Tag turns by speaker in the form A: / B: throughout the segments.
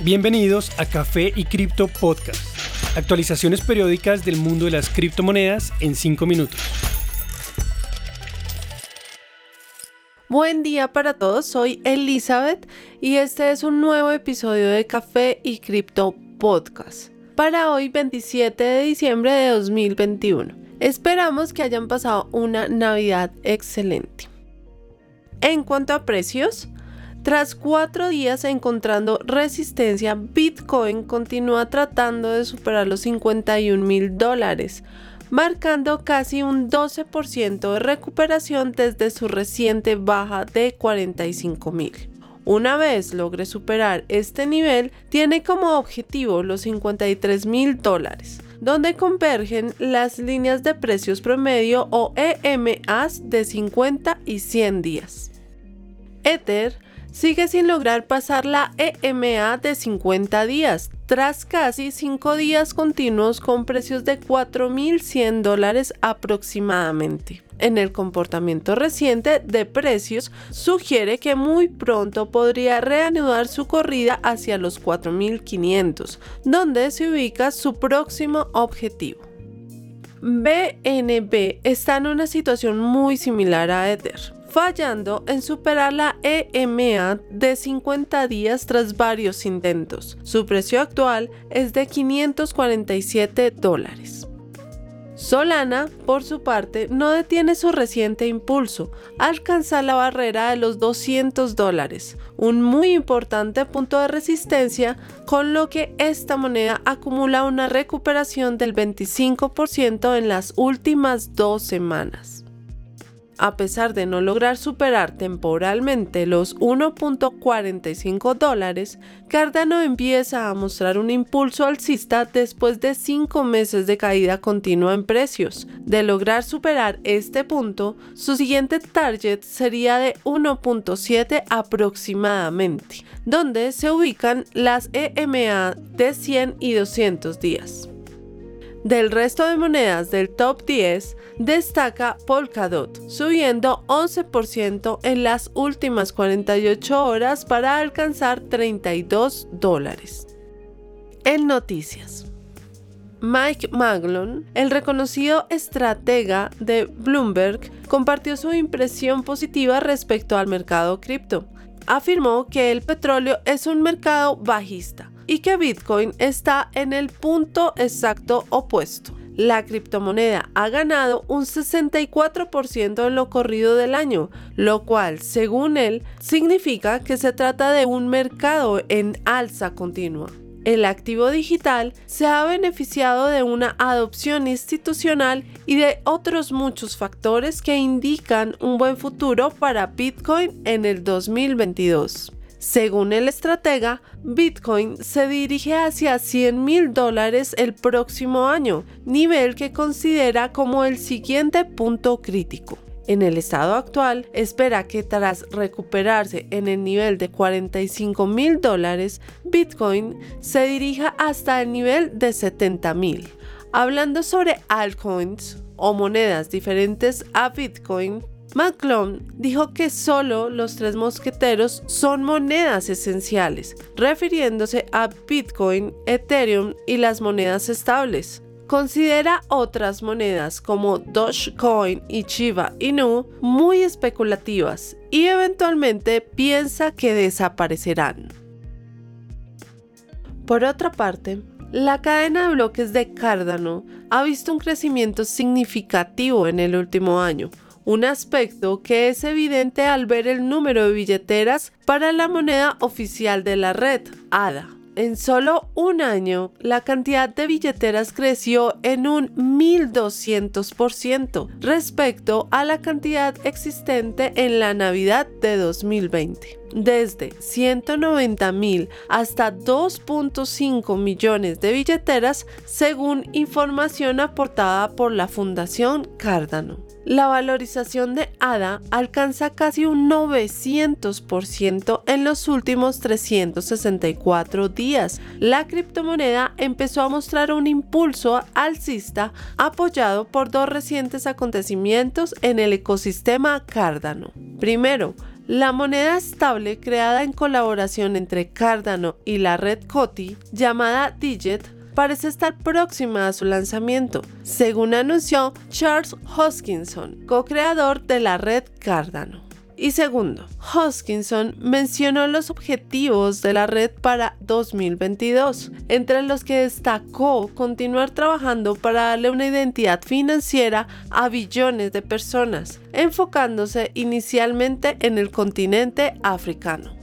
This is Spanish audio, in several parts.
A: Bienvenidos a Café y Cripto Podcast. Actualizaciones periódicas del mundo de las criptomonedas en 5 minutos.
B: Buen día para todos, soy Elizabeth y este es un nuevo episodio de Café y Cripto Podcast. Para hoy 27 de diciembre de 2021. Esperamos que hayan pasado una Navidad excelente. En cuanto a precios, tras cuatro días encontrando resistencia, Bitcoin continúa tratando de superar los 51 mil dólares, marcando casi un 12% de recuperación desde su reciente baja de 45 mil. Una vez logre superar este nivel, tiene como objetivo los 53 mil dólares, donde convergen las líneas de precios promedio o EMAs de 50 y 100 días. Ether sigue sin lograr pasar la EMA de 50 días, tras casi 5 días continuos con precios de 4.100 dólares aproximadamente. En el comportamiento reciente de precios sugiere que muy pronto podría reanudar su corrida hacia los 4.500, donde se ubica su próximo objetivo. BNB está en una situación muy similar a Ether fallando en superar la EMA de 50 días tras varios intentos. Su precio actual es de 547 dólares. Solana, por su parte, no detiene su reciente impulso, alcanza la barrera de los 200 dólares, un muy importante punto de resistencia, con lo que esta moneda acumula una recuperación del 25% en las últimas dos semanas a pesar de no lograr superar temporalmente los 1.45 dólares, Cardano empieza a mostrar un impulso alcista después de cinco meses de caída continua en precios. De lograr superar este punto, su siguiente target sería de 1.7 aproximadamente, donde se ubican las EMA de 100 y 200 días. Del resto de monedas del top 10 destaca Polkadot, subiendo 11% en las últimas 48 horas para alcanzar 32 dólares. En noticias. Mike Maglon, el reconocido estratega de Bloomberg, compartió su impresión positiva respecto al mercado cripto. Afirmó que el petróleo es un mercado bajista y que Bitcoin está en el punto exacto opuesto. La criptomoneda ha ganado un 64% en lo corrido del año, lo cual, según él, significa que se trata de un mercado en alza continua. El activo digital se ha beneficiado de una adopción institucional y de otros muchos factores que indican un buen futuro para Bitcoin en el 2022. Según el estratega, Bitcoin se dirige hacia 100 mil dólares el próximo año, nivel que considera como el siguiente punto crítico. En el estado actual, espera que tras recuperarse en el nivel de 45 mil dólares, Bitcoin se dirija hasta el nivel de 70 mil. Hablando sobre altcoins o monedas diferentes a Bitcoin, McClone dijo que solo los tres mosqueteros son monedas esenciales, refiriéndose a Bitcoin, Ethereum y las monedas estables. Considera otras monedas como Dogecoin y Shiba Inu muy especulativas y eventualmente piensa que desaparecerán. Por otra parte, la cadena de bloques de Cardano ha visto un crecimiento significativo en el último año, un aspecto que es evidente al ver el número de billeteras para la moneda oficial de la red, ADA. En solo un año, la cantidad de billeteras creció en un 1200% respecto a la cantidad existente en la Navidad de 2020 desde 190 mil hasta 2.5 millones de billeteras según información aportada por la Fundación Cardano la valorización de ADA alcanza casi un 900% en los últimos 364 días. La criptomoneda empezó a mostrar un impulso alcista apoyado por dos recientes acontecimientos en el ecosistema Cardano. Primero, La moneda estable creada en colaboración entre Cardano y la red COTI, llamada Digit, parece estar próxima a su lanzamiento, según anunció Charles Hoskinson, co-creador de la red Cardano. Y segundo, Hoskinson mencionó los objetivos de la red para 2022, entre los que destacó continuar trabajando para darle una identidad financiera a billones de personas, enfocándose inicialmente en el continente africano.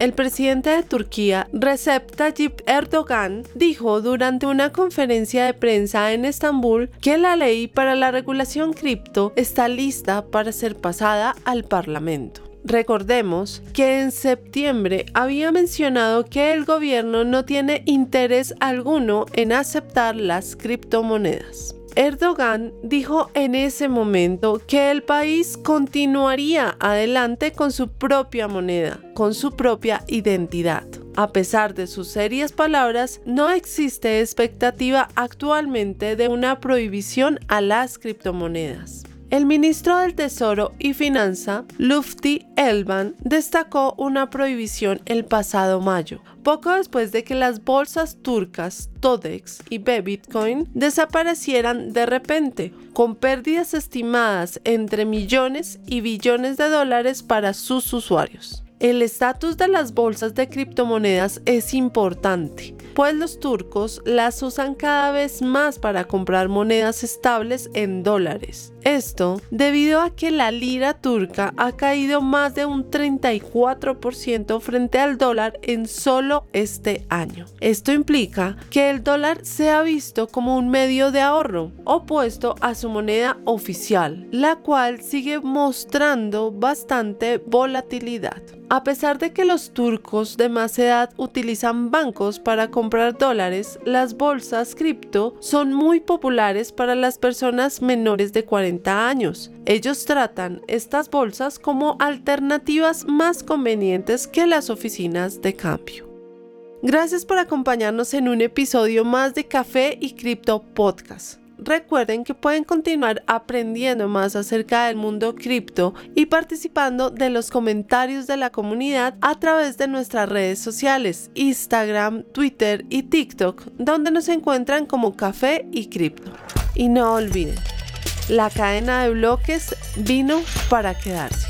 B: El presidente de Turquía, Recep Tayyip Erdogan, dijo durante una conferencia de prensa en Estambul que la ley para la regulación cripto está lista para ser pasada al Parlamento. Recordemos que en septiembre había mencionado que el gobierno no tiene interés alguno en aceptar las criptomonedas. Erdogan dijo en ese momento que el país continuaría adelante con su propia moneda, con su propia identidad. A pesar de sus serias palabras, no existe expectativa actualmente de una prohibición a las criptomonedas. El ministro del Tesoro y Finanza, Lufti Elvan, destacó una prohibición el pasado mayo, poco después de que las bolsas turcas Todex y Bitcoin desaparecieran de repente, con pérdidas estimadas entre millones y billones de dólares para sus usuarios. El estatus de las bolsas de criptomonedas es importante, pues los turcos las usan cada vez más para comprar monedas estables en dólares. Esto debido a que la lira turca ha caído más de un 34% frente al dólar en solo este año. Esto implica que el dólar se ha visto como un medio de ahorro opuesto a su moneda oficial, la cual sigue mostrando bastante volatilidad. A pesar de que los turcos de más edad utilizan bancos para comprar dólares, las bolsas cripto son muy populares para las personas menores de 40 años. Ellos tratan estas bolsas como alternativas más convenientes que las oficinas de cambio. Gracias por acompañarnos en un episodio más de Café y Cripto Podcast recuerden que pueden continuar aprendiendo más acerca del mundo cripto y participando de los comentarios de la comunidad a través de nuestras redes sociales, Instagram, Twitter y TikTok, donde nos encuentran como Café y Cripto. Y no olviden, la cadena de bloques vino para quedarse.